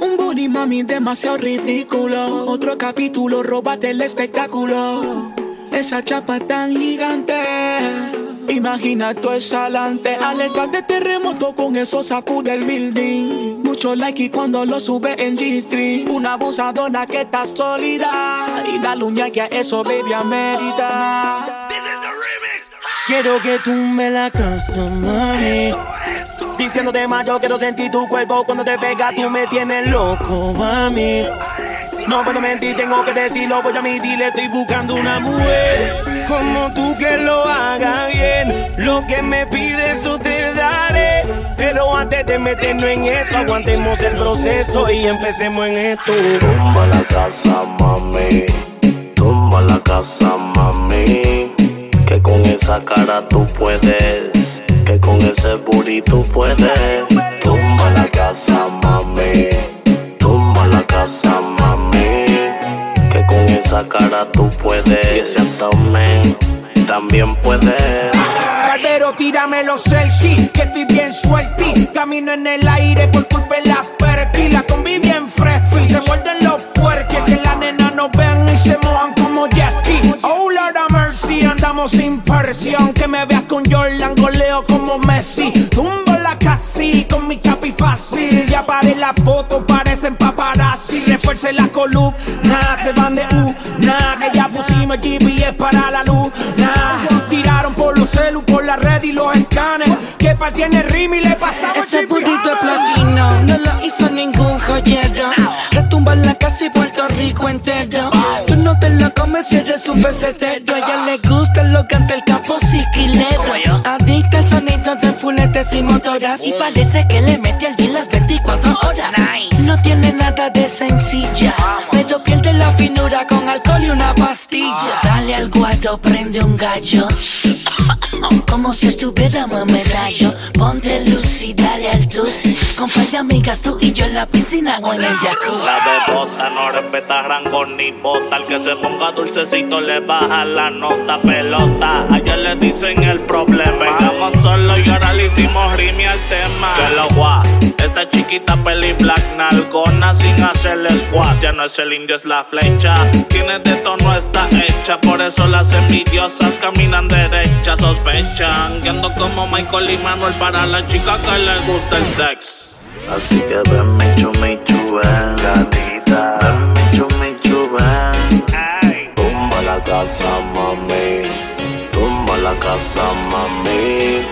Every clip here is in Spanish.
Un booty mami demasiado ridículo. Otro capítulo, robate el espectáculo. Esa chapa tan gigante. Imagina tu exhalante, alerta de terremoto con eso sacude el building. Mucho like y cuando lo sube en G-Street. Una abusadora que está sólida. Y la uña que a eso baby amerita. Quiero que tú me la casa, mami. Diciéndote más, yo quiero sentir tu cuerpo cuando te pega, tú me tienes loco, mami. No puedo mentir, tengo que decirlo, voy a admitirle, estoy buscando una mujer como tú que lo haga bien. Lo que me pides, eso te daré. Pero antes de meternos en eso, aguantemos el proceso y empecemos en esto. Tumba la casa, mami. Tumba la casa, mami. Que con esa cara tú puedes. Que con ese burrito puedes. Tumba la casa, mami. Tumba la casa, mami. Que con esa cara tú puedes. Y ese abdomen también puedes. Pero tírame los selfies, que estoy bien suelti. Camino en el aire por culpa de la perky. La combi bien fresca y se muerden los puerques. Que la nena no vean y se mojan sin presión. Que me veas con Jordan, goleo como Messi. Tumbo la casi con mi capi fácil. Ya paré la foto, parecen paparazzi. Refuerce la columna, se van de U. Nah, que ya pusimos GPS para la luz. Nah, tiraron por los celu, por la red y los escanes. Que pa' tiene rim y le pasamos Ese burrito de platino no lo hizo ningún joyero. Retumba en la casa y Puerto Rico entero. Comes si eres un pesetero. A ella le gusta lo canta el capo siquilero. Adicta al sonido de fuletes y motoras. Y parece que le mete al día las 24 horas. No tiene nada de sencilla, pero pierde la finura con alcohol y una pastilla. Dale al guardo, prende un gallo. Como si estuviéramos en medallo. Ponte luz y dale al tus. Con par de amigas tú y yo en la piscina o en el jacuzzi. La bebota no respeta rango ni bota. Al que se ponga dulcecito le baja la nota pelota. Ayer le dicen el problema. Pegamos solo y ahora le hicimos rime al tema. Que lo gua. Esa chiquita peli black nalgona sin hacerle squat. Ya no es el indio, es la flecha. Tiene de tono está hecha. Por eso las envidiosas caminan derechas. Sospechan que ando como Michael y Manuel para la chica que le gusta el sex. Así que mi chumi ven, gatita. Chumi ven. Ey. Tumba la casa, mami. Tumba la casa, mami.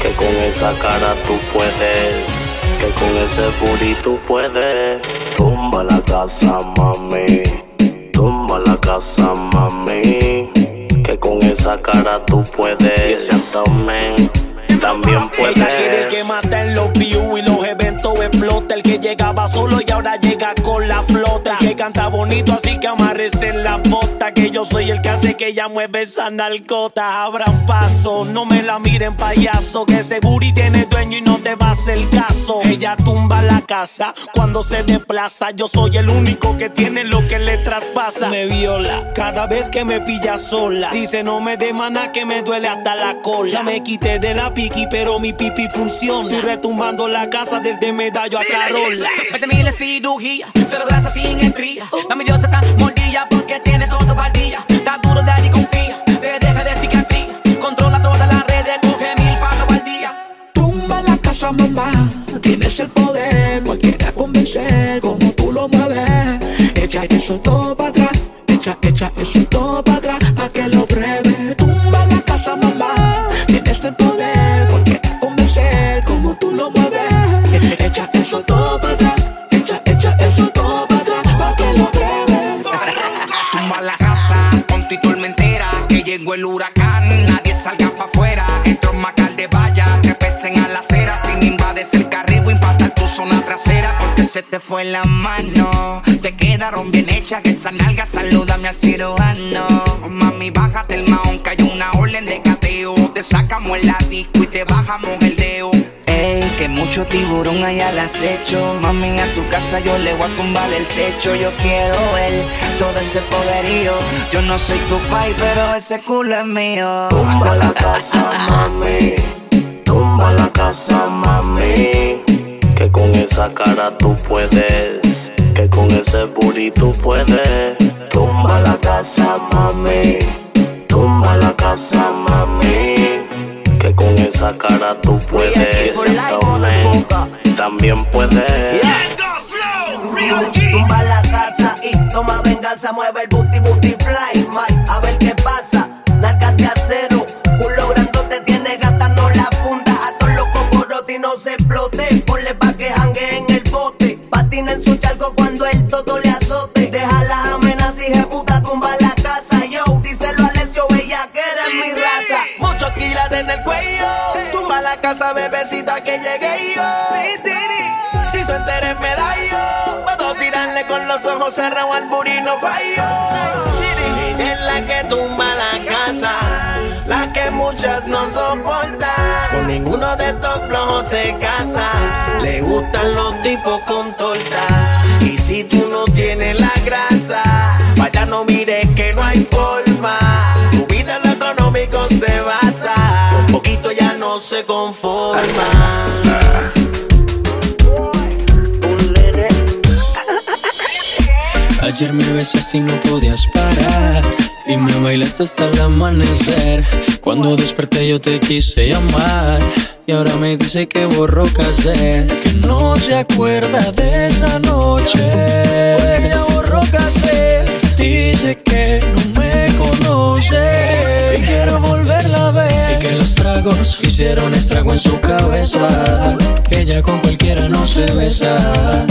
Que con esa cara tú puedes. Que con ese booty tú puedes. Tumba la casa, mami. Tumba la casa, mami. Que con esa cara tú puedes. Y ese abdomen también puedes. Ella quiere el que mata en los views y los eventos El que llegaba solo y ahora llega con la flota. El que canta bonito, así que amarrese en la bota. Que yo soy el que hace que ella mueve esa narcota. Abran paso, no me la miren payaso. Que ese booty tiene dueño y no te va a hacer caso. Ella tumba la casa cuando se desplaza. Yo soy el único que tiene lo que le traspasa. Me viola cada vez que me pilla sola. Dice no me dé maná que me duele hasta la cola. Ya me quité de la piqui, pero mi pipi funciona. Estoy retumbando la casa desde medallo a Carola. 20 mil cirugía, cero grasa sin estría. La mi diosa está mordida porque tiene todo día. Está duro, daddy, confía, te deja de psiquiatría. Controla todas las redes, coge mil faros al día. Tumba la casa, mamá, tienes el poder. Cualquiera convencer como tú lo mueves. Echa eso todo para atrás, echa, echa eso todo para atrás, el huracán, nadie salga pa' afuera Entró un macal de valla, te pesen a la acera Sin invades el carril, impactar tu zona trasera Porque se te fue la mano. Te quedaron bien hechas, esa nalga salúdame al cirujano. Mami, bájate el maón, que hay una orden de cateo Te sacamos el disco y te bajamos mucho tiburón hay al acecho Mami, a tu casa yo le voy a tumbar el techo Yo quiero ver todo ese poderío Yo no soy tu pai, pero ese culo es mío Tumba la casa, mami. Tumba la casa, mami. Que con esa cara tú puedes, que con ese tú puedes. Tumba la casa, mami. Tumba la casa, mami. Que con esa cara tú puedes. también puedes. Tumba la casa y toma venganza, mueve el booty booty casa, bebecita que llegué yo. Si su entera es medallo, puedo tirarle con los ojos cerrados al burino fallo. Es la que tumba la casa, la que muchas no soportan. Con ninguno de estos flojos se casa, le gustan los tipos con torta. Y si tú no tienes la grasa, vaya no mires que no hay forma. Se conforma. Ayer me besaste y no podías parar. Y me bailaste hasta el amanecer. Cuando desperté yo te quise llamar. Y ahora me dice que borró casé. Que no se acuerda de esa noche. Ya borró casé. Dice que no me conoce. Y quiero volverla a ver. Y que los tragos hicieron estrago en su cabeza. Ella con cualquiera no se besa.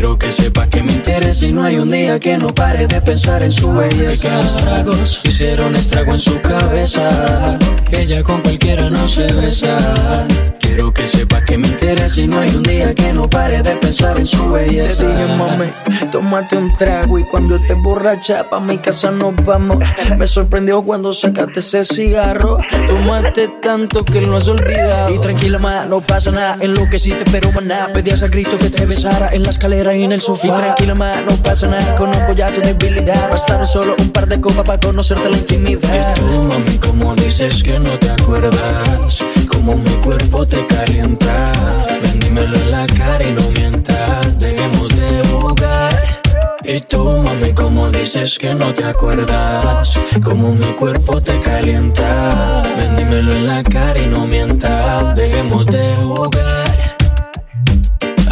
Quiero que sepa que me interesa y no hay un día que no pare de pensar en su belleza. Los tragos hicieron estrago en su cabeza. Ella con cualquiera no se besa. Quiero que sepa que me interesa y no hay un día que no pare de pensar en su belleza. Te dije, mami, tómate un trago y cuando estés borracha pa' mi casa nos vamos. Me sorprendió cuando sacaste ese cigarro. Tomaste tanto que lo has olvidado. Y tranquila, ma, no pasa nada. En lo que sí te pero maná. Pedías a Cristo que te besara en la escalera y en el sofá. Y tranquila, ma, no pasa nada. Conozco ya tu debilidad. Bastaron solo un par de copas para conocerte la intimidad. Y tú, mami, como dices que no te acuerdas. Como mi cuerpo te calienta. Ven, dímelo en la cara y no mientas. Dejemos de jugar. Y tú, mami, como dices que no te acuerdas. Como mi cuerpo te calienta. Ven, dímelo en la cara y no mientas. Dejemos de jugar.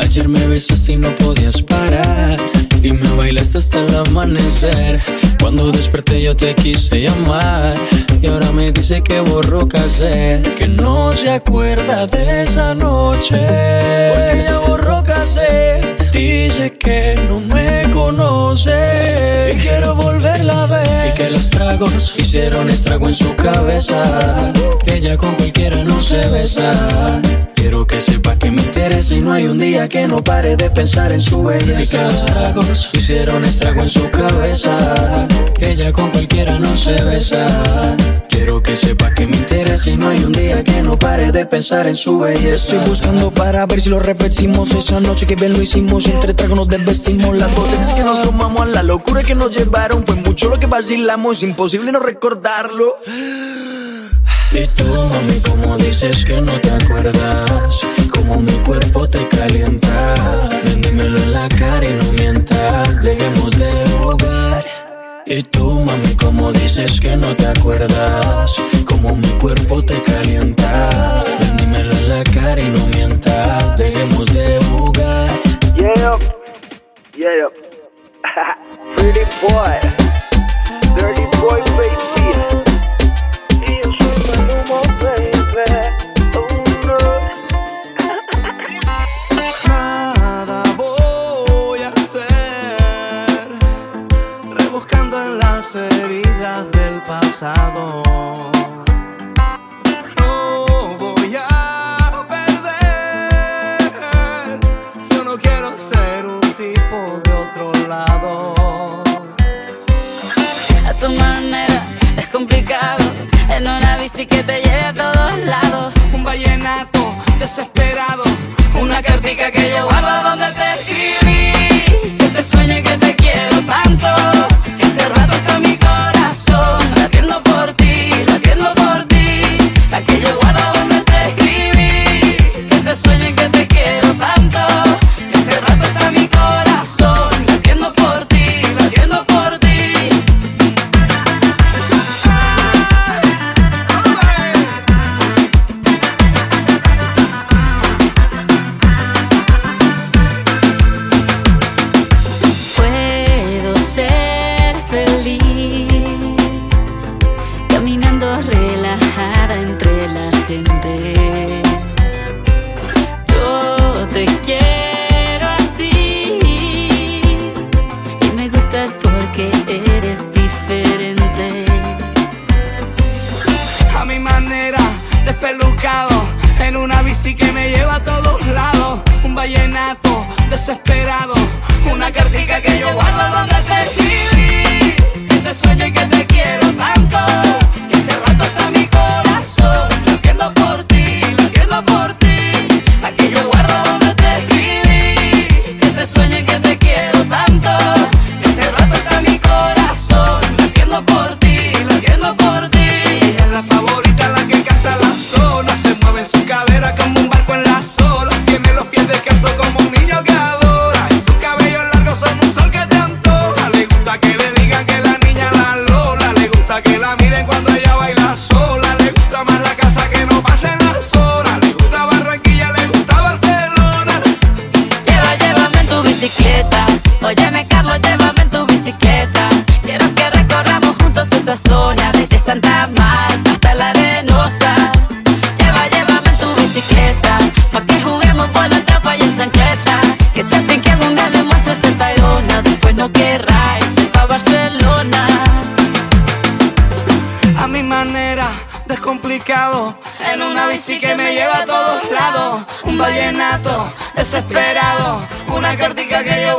Ayer me besaste y no podías parar. Y me bailaste hasta el amanecer. Cuando desperté yo te quise llamar. Y ahora me dice que borró casé. Que no se acuerda de esa noche. Porque ya borró casé. Dice que no me conoce. Y quiero volverla a ver. Y que los tragos hicieron estrago en su cabeza. Que ella con cualquiera no se besa. Quiero que sepa que me interesa y no hay un día que no pare de pensar en su belleza. Y que los tragos hicieron estrago en su cabeza. Ella con cualquiera no se besa. Quiero que sepa que me interesa y no hay un día que no pare de pensar en su belleza. Estoy buscando para ver si lo repetimos esa noche que bien lo hicimos. Entre tragos nos desvestimos las botellas que nos tomamos a la locura que nos llevaron. Fue mucho lo que vacilamos, imposible no recordarlo. Y tú, mami, como dices que no te acuerdas Como mi cuerpo te calienta Ven, dímelo en la cara y no mientas Dejemos de jugar Y tú, mami, como dices que no te acuerdas Como mi cuerpo te calienta Ven, dímelo en la cara y no mientas Dejemos de jugar Yeah, yeah. Pretty boy, dirty boy, baby. Pasado. No voy a perder, yo no quiero ser un tipo de otro lado. a tu manera es complicado en una bici que te lleve a todos lados Un vallenato desesperado, una cartica que yo Vallenato desesperado. Una cartica que yo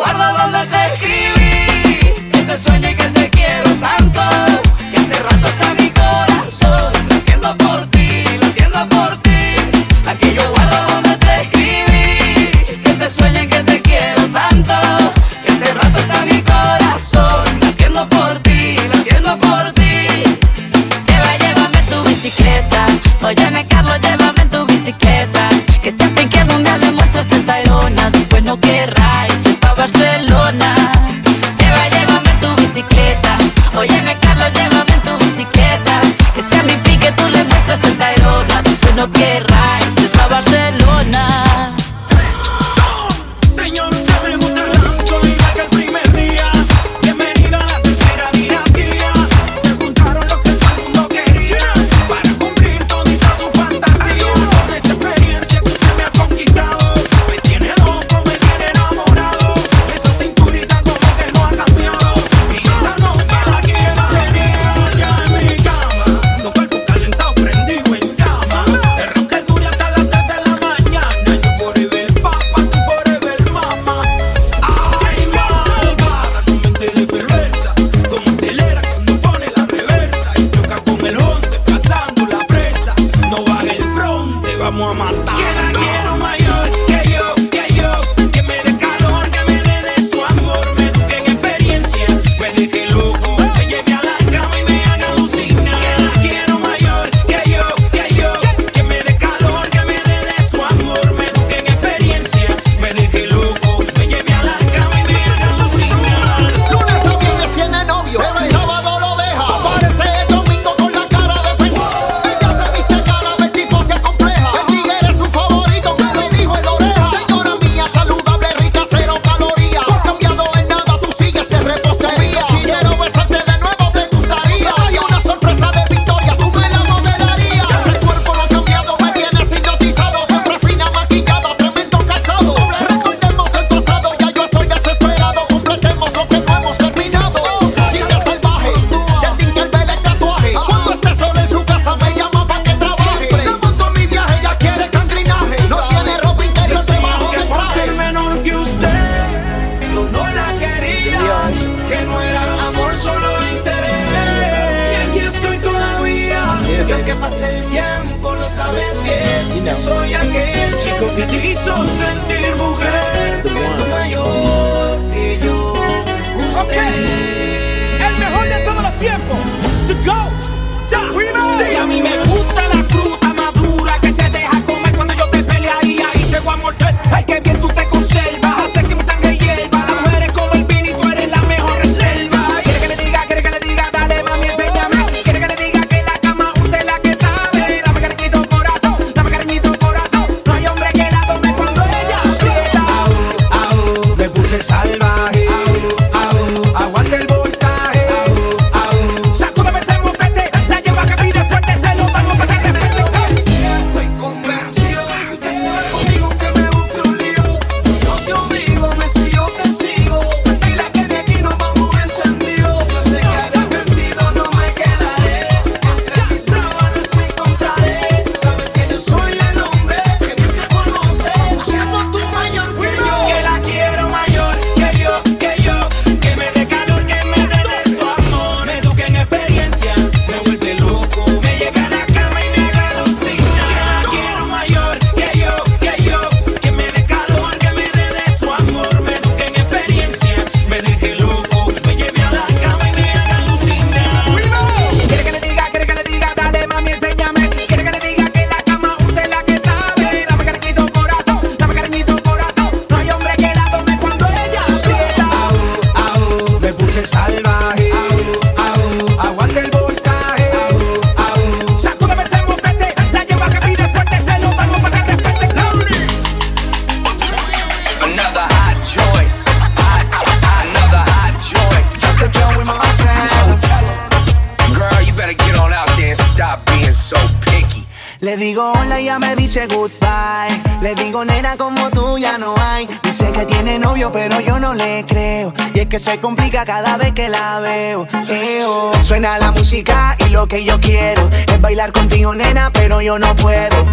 se complica cada vez que la veo. Eo. Suena la música y lo que yo quiero es bailar contigo nena pero yo no puedo.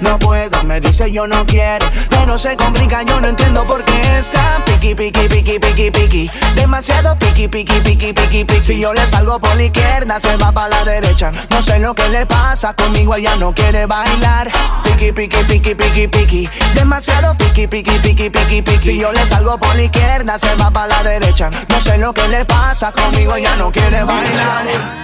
No puedo, me dice yo no quiero. Pero se complica, yo no entiendo por qué está piqui, piqui, piqui, piqui, piqui. Demasiado piqui, piqui, piqui, piqui, piqui. Si yo le salgo por la izquierda, se va para la derecha. No sé lo que le pasa, conmigo ella no quiere bailar. Piqui, piqui, piqui, piqui, piqui. Demasiado piqui, piqui, piqui, piqui, piqui. Si yo le salgo por la izquierda, se va para la derecha. No sé lo que le pasa, conmigo ella no quiere bailar.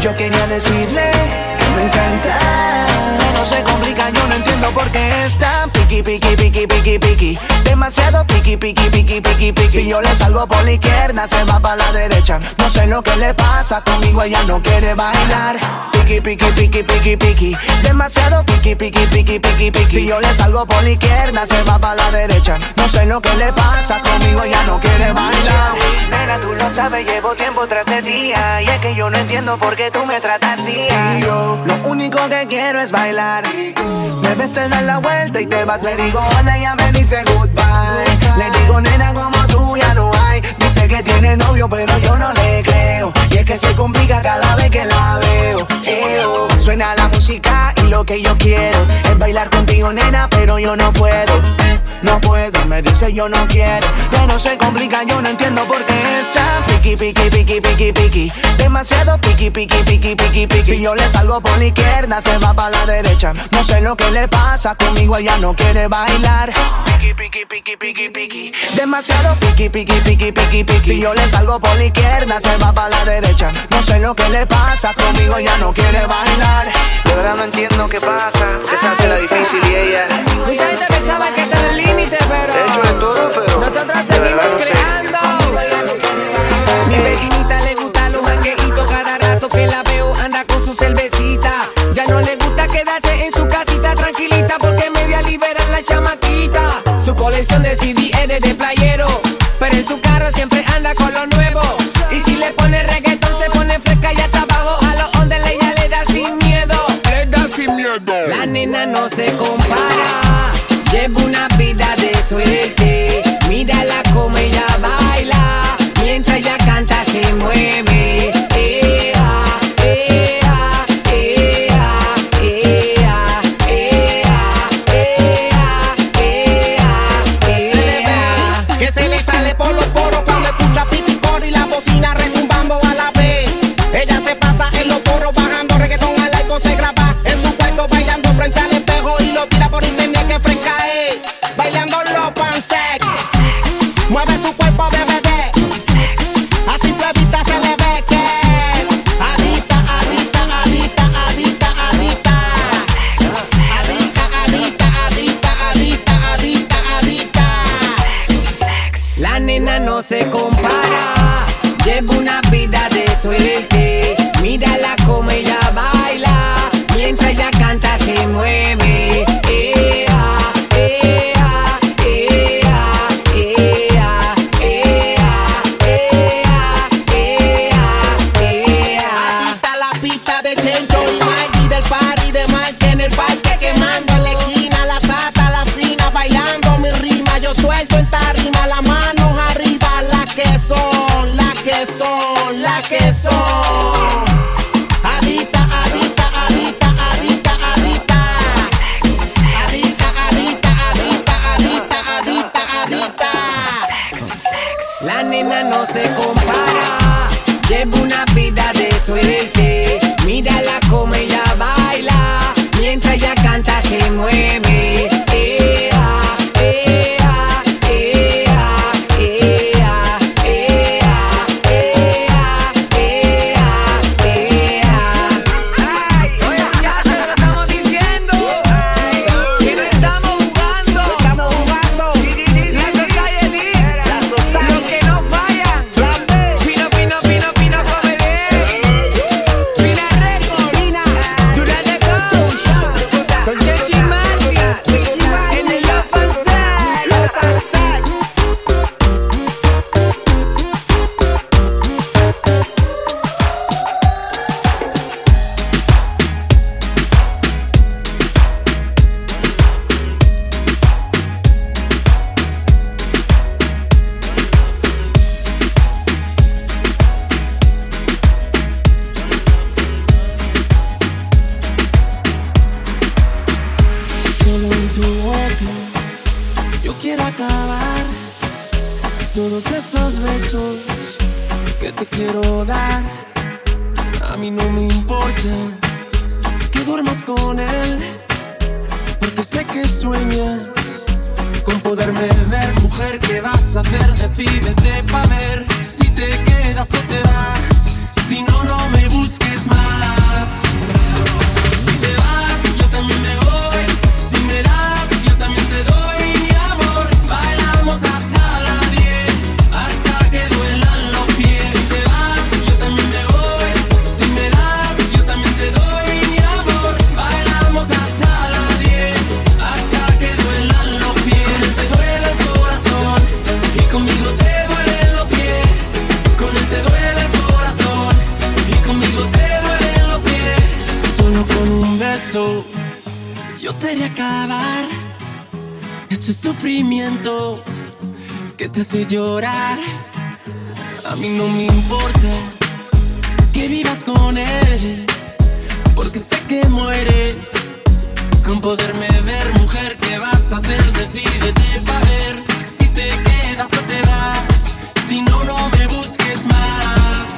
Yo quería decirle que me encanta no se complica, yo no entiendo por qué está piqui, piqui, piqui, piqui, piqui. Demasiado piqui, piqui, piqui, piqui, piqui. Si yo le salgo por la izquierda, se va para la derecha. No sé lo que le pasa, conmigo ella no quiere bailar. Piqui, piqui, piqui, piqui, piqui. Demasiado piqui, piqui, piqui, piqui, piqui. Si yo le salgo por la izquierda, se va para la derecha. No sé lo que le pasa, conmigo ella no quiere bailar. Nena, tú lo sabes, llevo tiempo tras de día. Y es que yo no entiendo por qué tú me tratas así. Yo, lo único que quiero es bailar. Me ves, te das la vuelta y te vas. Le digo hola, ella me dice goodbye. Le digo nena, Que tiene novio, pero yo no le creo. Y es que se complica cada vez que la veo. Eo. Suena la música lo que yo quiero es bailar contigo, nena, pero yo no puedo. No puedo, me dice yo no quiero. Pero se complica, yo no entiendo por qué está piqui, piqui, piqui, piqui, piqui. Demasiado piqui, piqui, piqui, piqui, piqui. Si yo le salgo por la izquierda, se va para la derecha. No sé lo que le pasa, conmigo ella no quiere bailar. Piqui, piqui, piqui, piqui, piqui. Demasiado piqui, piqui, piqui, piqui, piqui. Si yo le salgo por la izquierda, se va para la derecha. No sé lo que le pasa, conmigo ella no quiere bailar. De verdad no entiendo qué pasa. Esa hace la difícil y ella. Mucha gente pensaba que era el límite, pero. He hecho de todo, pero. Nosotros de seguimos no sé. creando. Mi vecinita le gusta los jangueitos cada rato que la veo anda con su cervecita. Ya no le gusta quedarse en su casita tranquilita porque media libera la chamaquita. Su colección de CD es de playero, pero en su carro siempre anda con lo nuevo. Y si le pone reggaetón no se compara, lleva una vida de suerte. Mírala como ella baila, mientras ella canta se mueve. con él. Porque sé que mueres con poderme ver, mujer. ¿Qué vas a hacer? Decídete para ver si te quedas o te vas. Si no, no me busques más.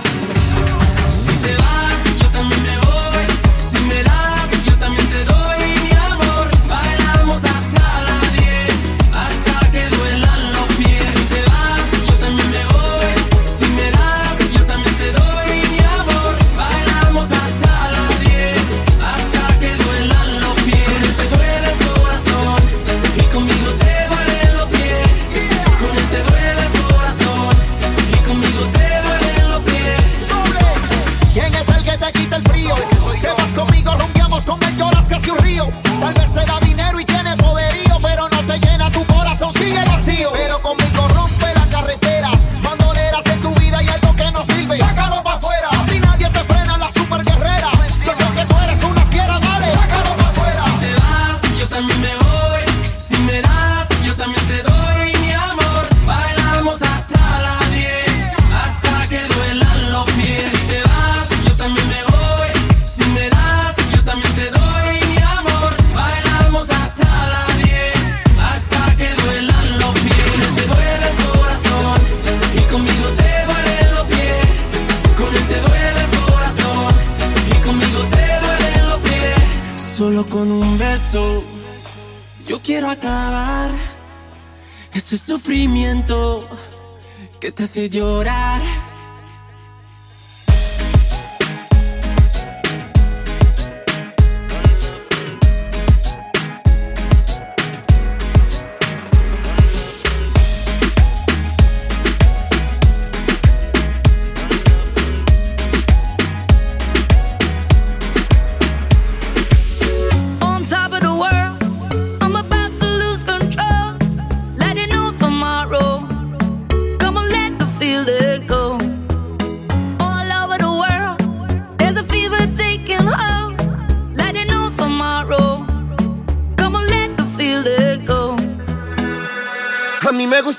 Ese sufrimiento que te hace llorar.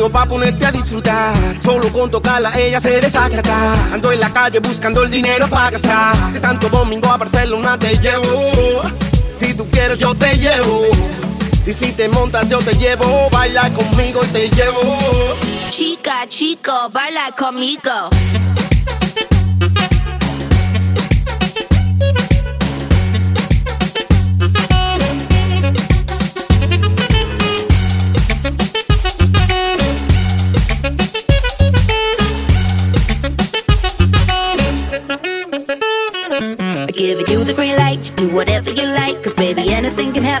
vacío pa' ponerte a disfrutar. Solo con tocarla ella se desagrada. Ando en la calle buscando el dinero para gastar. De Santo Domingo a Barcelona te llevo. Si tú quieres yo te llevo. Y si te montas yo te llevo. Baila conmigo y te llevo. Chica, chico, baila conmigo.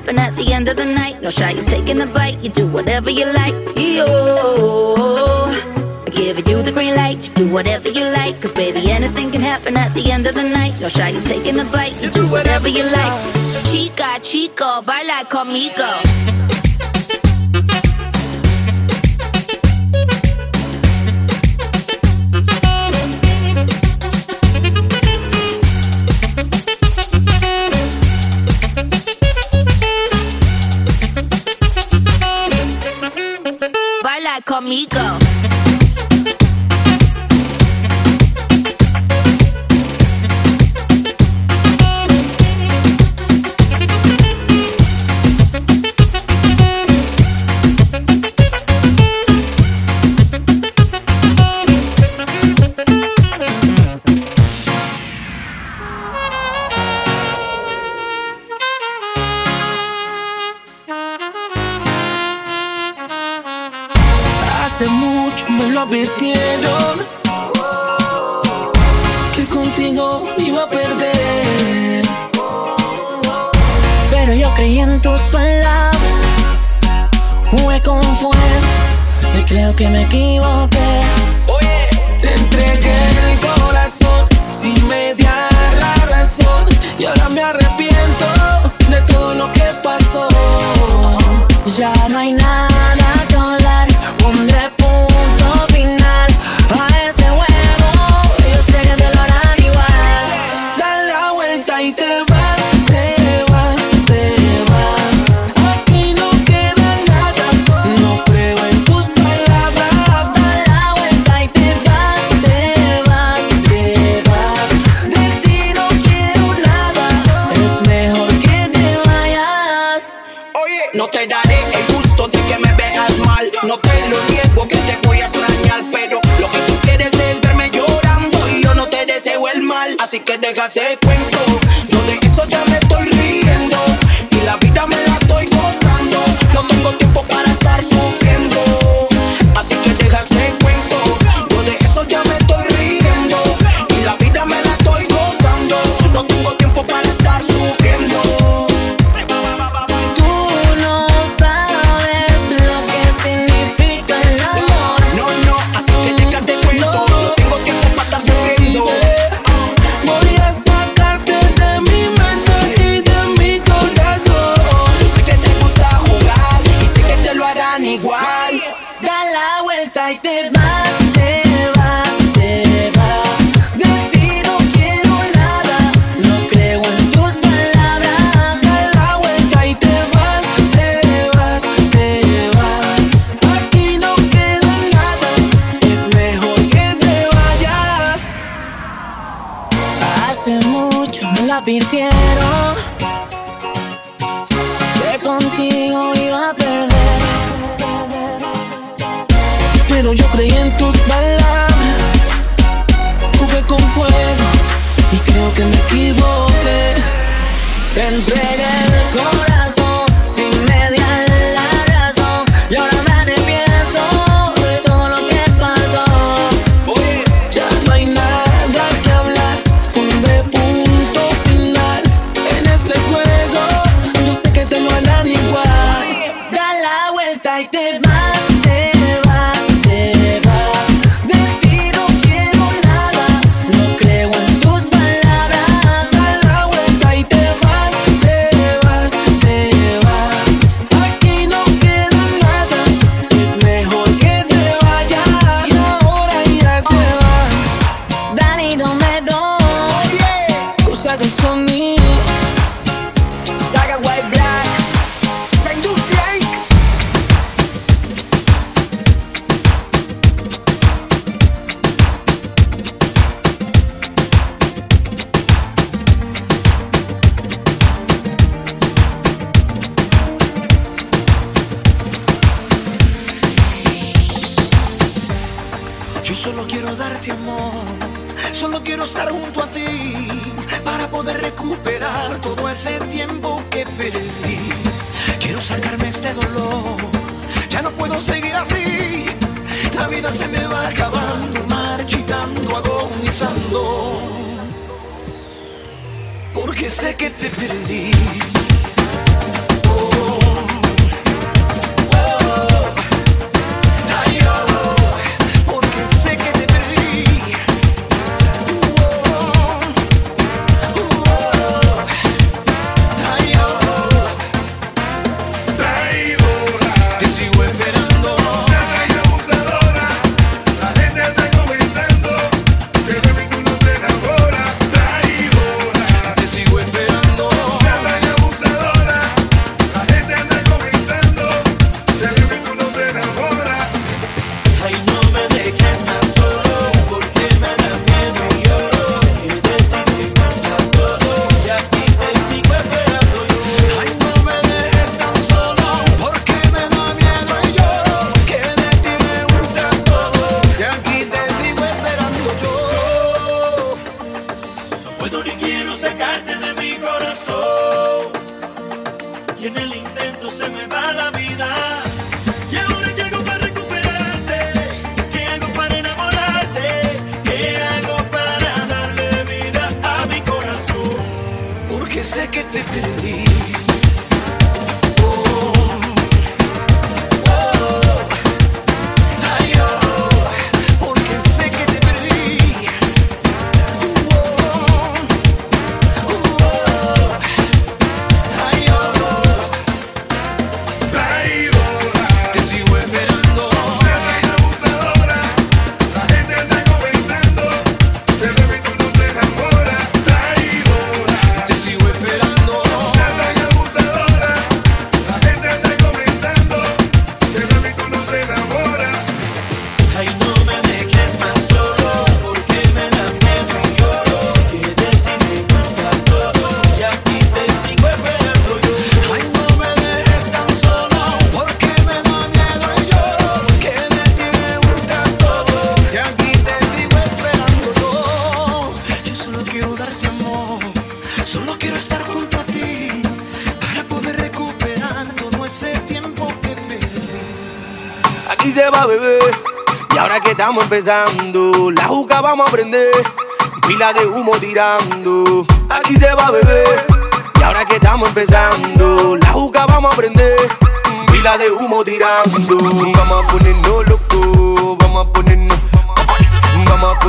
happen at the end of the night. No shy, you're taking a bite, you do whatever you like. Yo, I'm giving you the green light, you do whatever you like. Cause baby, anything can happen at the end of the night. No shy, you're taking a bite, you do whatever you like. Chica, chico, baila conmigo. que dejas el cuento. empezando. La juca vamos a prender, pila de humo tirando. Aquí se va a beber, y ahora que estamos empezando. La juca vamos a prender, pila de humo tirando. Vamos a ponernos loco, vamos a ponernos, vamos a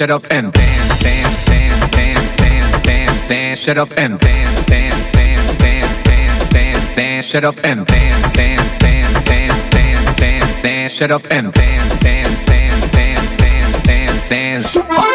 shut up and dance, dance, dance, dance, dance, dance, dance, shut up and dance, dance, dance, dance, dance, dance, dance, shut up and dance, dance, dance, dance, dance, dance, dance, shut up and dance, dance, dance, dance, dance, dance, dance.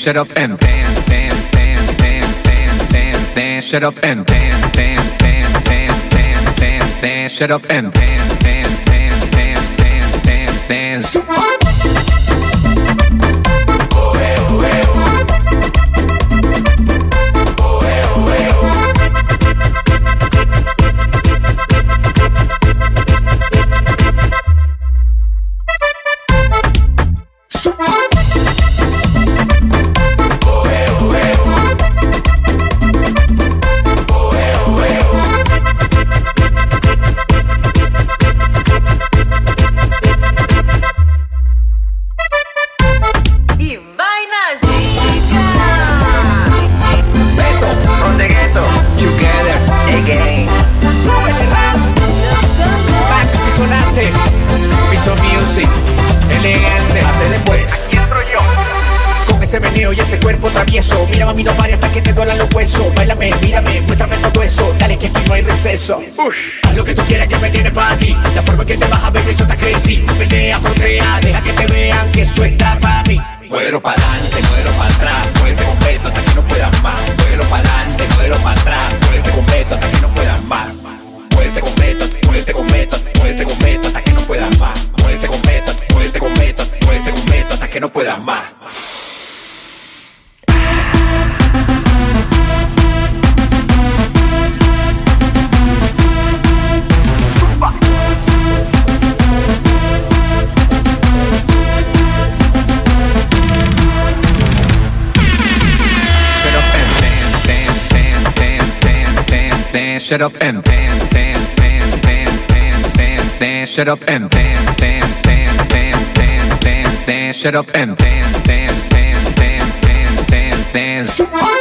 shut up and dance, dance, dance, dance, dance, dance, dance, shut up and dance, dance, dance, dance, dance, dance, dance, shut up and dance, dance, dance, dance, dance, dance, dance. dance, shut up and dance, dance, dance, dance, dance, dance, dance, shut up and dance, dance, dance, dance, dance, dance, dance, shut up and dance, dance, dance, dance, dance, dance, dance.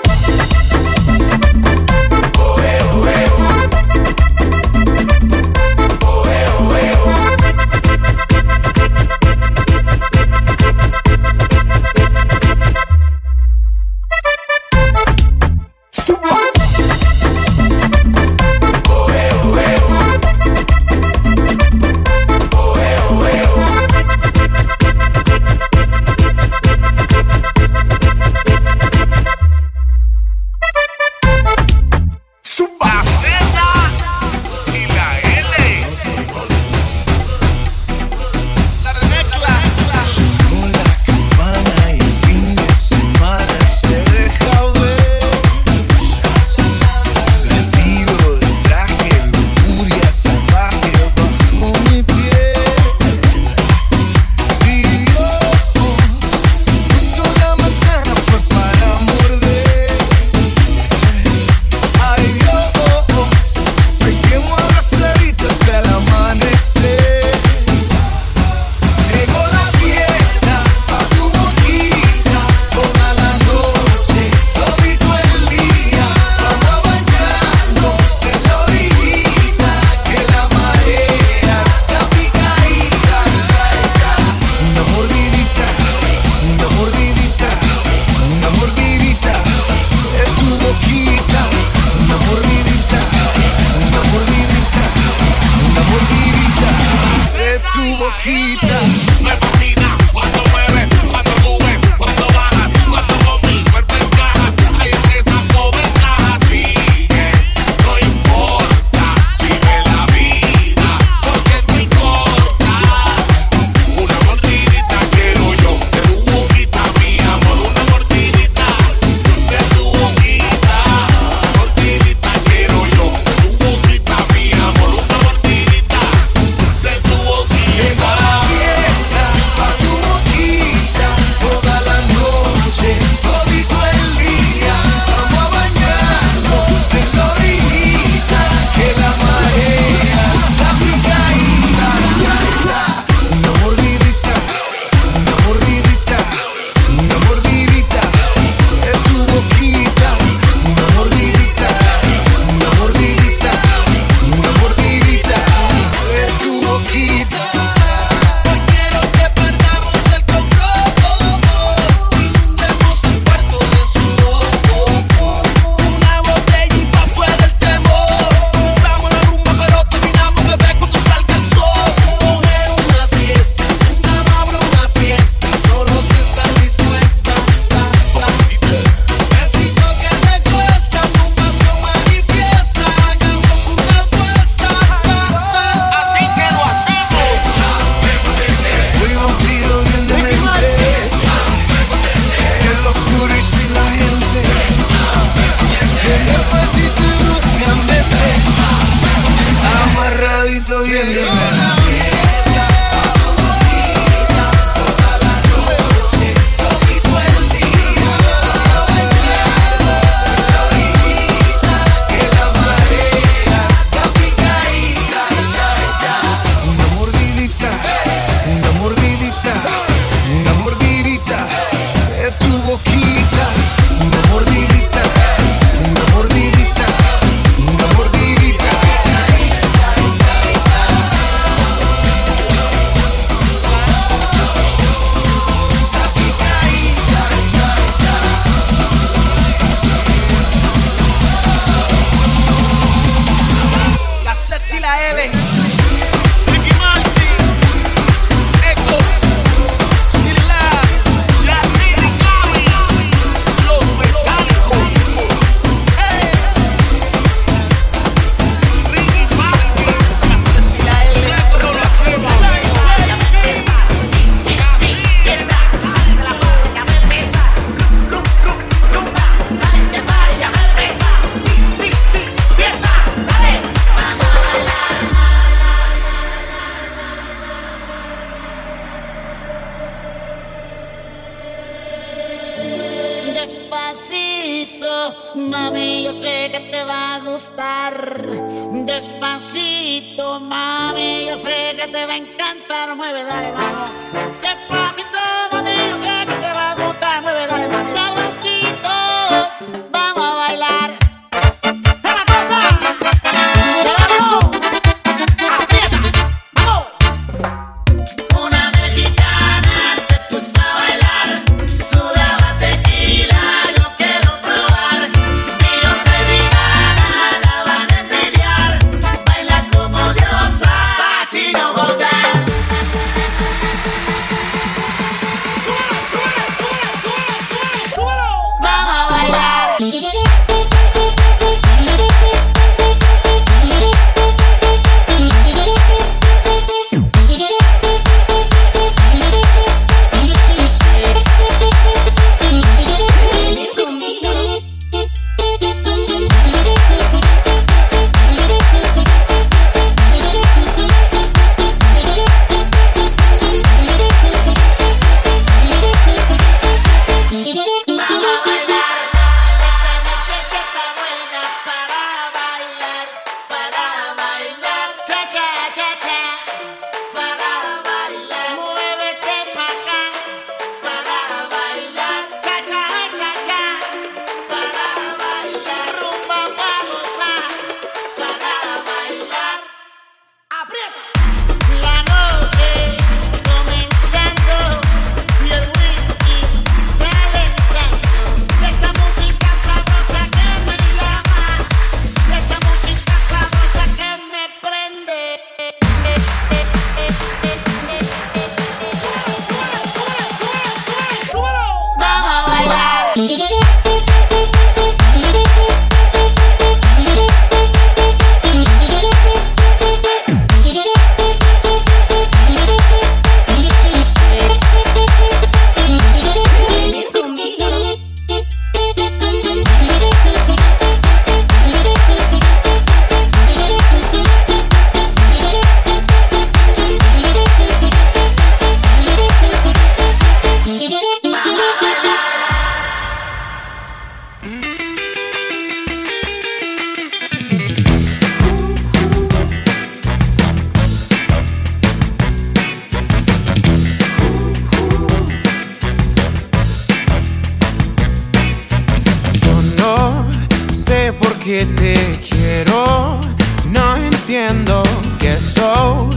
entiendo. Guess so.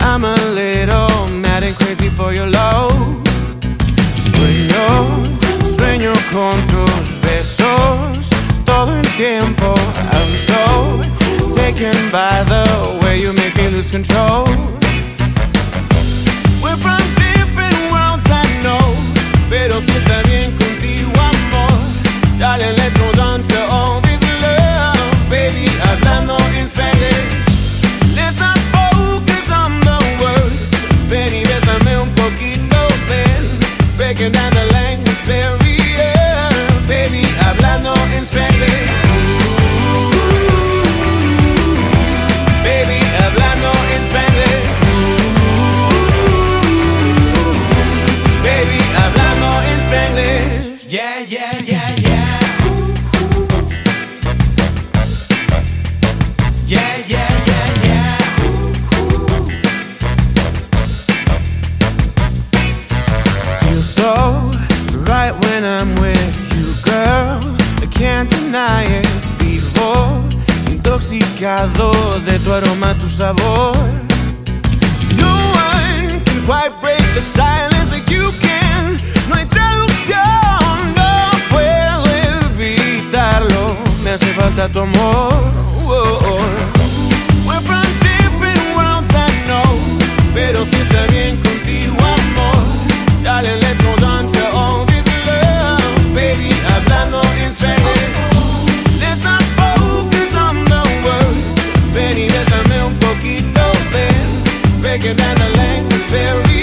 I'm a little mad and crazy for your love. Sueño, sueño con tus besos todo el tiempo. I'm so taken by the way you make me lose control. We're from different worlds, I know. Pero si está bien contigo, amor, dale, let's hold on to all. the language barrier. Baby. Lado de tu aroma, tu sabor. No one can quite break the silence like you can. No hay traducción, no puedo evitarlo. Me hace falta tu amor. Whoa. We're from different worlds, I know. Pero si está bien ven. Breaking down the language barrier.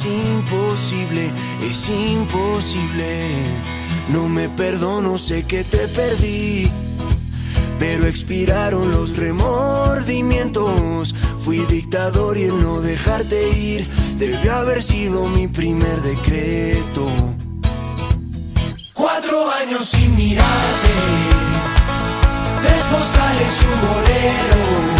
Es imposible, es imposible. No me perdono, sé que te perdí. Pero expiraron los remordimientos. Fui dictador y el no dejarte ir debió haber sido mi primer decreto. Cuatro años sin mirarte, tres postales un bolero.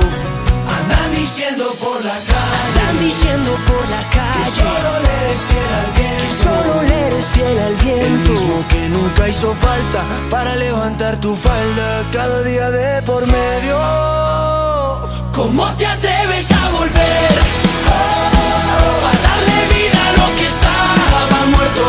Andan diciendo por la calle, Andan diciendo por la que calle. solo le eres fiel al viento. que solo le eres fiel al viento. El mismo que nunca hizo falta para levantar tu falda cada día de por medio. ¿Cómo te atreves a volver? Oh, a darle vida a lo que estaba muerto.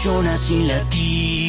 funciona sin latir.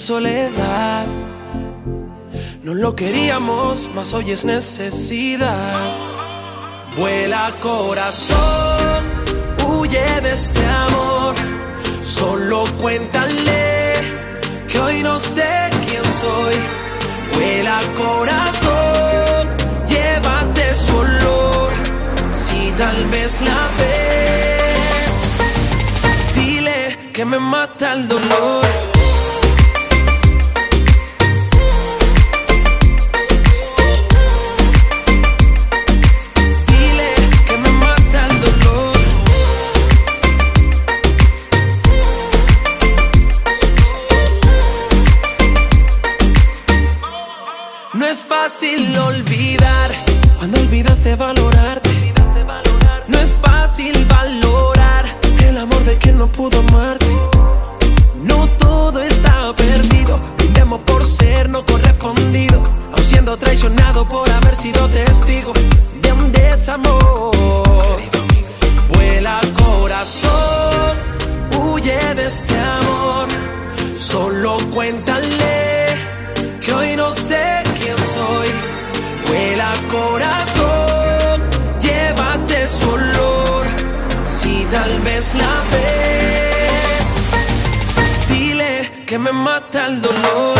soledad. No lo queríamos, mas hoy es necesidad. Vuela corazón, huye de este amor. Solo cuéntale que hoy no sé quién soy. Vuela corazón, llévate su olor. Si tal vez la ves, dile que me mata el dolor. Cuéntale que hoy no sé quién soy. Vuela corazón, llévate su olor. Si tal vez la ves, dile que me mata el dolor.